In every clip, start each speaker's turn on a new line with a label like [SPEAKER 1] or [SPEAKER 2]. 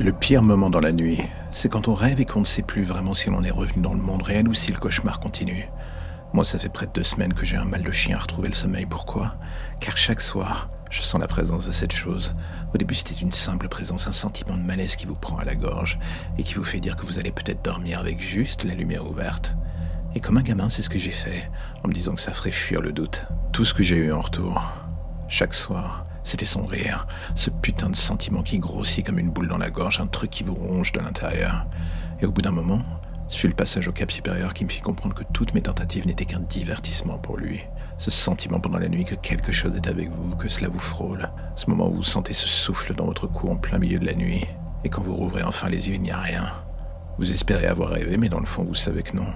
[SPEAKER 1] Le pire moment dans la nuit, c'est quand on rêve et qu'on ne sait plus vraiment si l'on est revenu dans le monde réel ou si le cauchemar continue. Moi, ça fait près de deux semaines que j'ai un mal de chien à retrouver le sommeil. Pourquoi? Car chaque soir, je sens la présence de cette chose. Au début, c'était une simple présence, un sentiment de malaise qui vous prend à la gorge et qui vous fait dire que vous allez peut-être dormir avec juste la lumière ouverte. Et comme un gamin, c'est ce que j'ai fait, en me disant que ça ferait fuir le doute. Tout ce que j'ai eu en retour, chaque soir, c'était son rire, ce putain de sentiment qui grossit comme une boule dans la gorge, un truc qui vous ronge de l'intérieur. Et au bout d'un moment, ce fut le passage au cap supérieur qui me fit comprendre que toutes mes tentatives n'étaient qu'un divertissement pour lui. Ce sentiment pendant la nuit que quelque chose est avec vous, que cela vous frôle. Ce moment où vous sentez ce souffle dans votre cou en plein milieu de la nuit. Et quand vous rouvrez enfin les yeux, il n'y a rien. Vous espérez avoir rêvé, mais dans le fond, vous savez que non.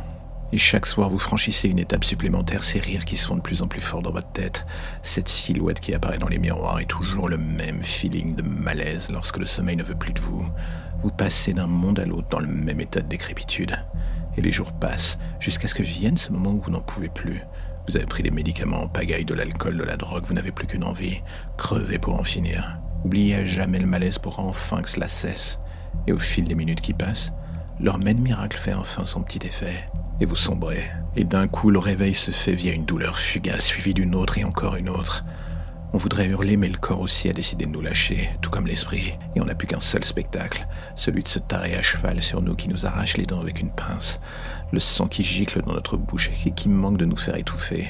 [SPEAKER 1] Et chaque soir, vous franchissez une étape supplémentaire, ces rires qui se font de plus en plus forts dans votre tête, cette silhouette qui apparaît dans les miroirs et toujours le même feeling de malaise lorsque le sommeil ne veut plus de vous. Vous passez d'un monde à l'autre dans le même état de décrépitude. Et les jours passent jusqu'à ce que vienne ce moment où vous n'en pouvez plus. Vous avez pris des médicaments en pagaille, de l'alcool, de la drogue, vous n'avez plus qu'une envie, crever pour en finir. Oubliez à jamais le malaise pour enfin que cela cesse. Et au fil des minutes qui passent, leur même miracle fait enfin son petit effet et vous sombrez. Et d'un coup, le réveil se fait via une douleur fugace, suivie d'une autre et encore une autre. On voudrait hurler, mais le corps aussi a décidé de nous lâcher, tout comme l'esprit, et on n'a plus qu'un seul spectacle, celui de se tarer à cheval sur nous qui nous arrache les dents avec une pince, le sang qui gicle dans notre bouche et qui manque de nous faire étouffer.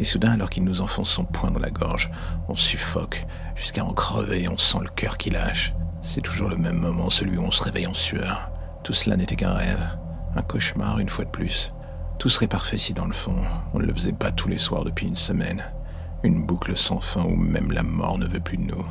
[SPEAKER 1] Et soudain, alors qu'il nous enfonce son poing dans la gorge, on suffoque, jusqu'à en crever et on sent le cœur qui lâche. C'est toujours le même moment, celui où on se réveille en sueur. Tout cela n'était qu'un rêve. Un cauchemar une fois de plus. Tout serait parfait si dans le fond, on ne le faisait pas tous les soirs depuis une semaine. Une boucle sans fin où même la mort ne veut plus de nous.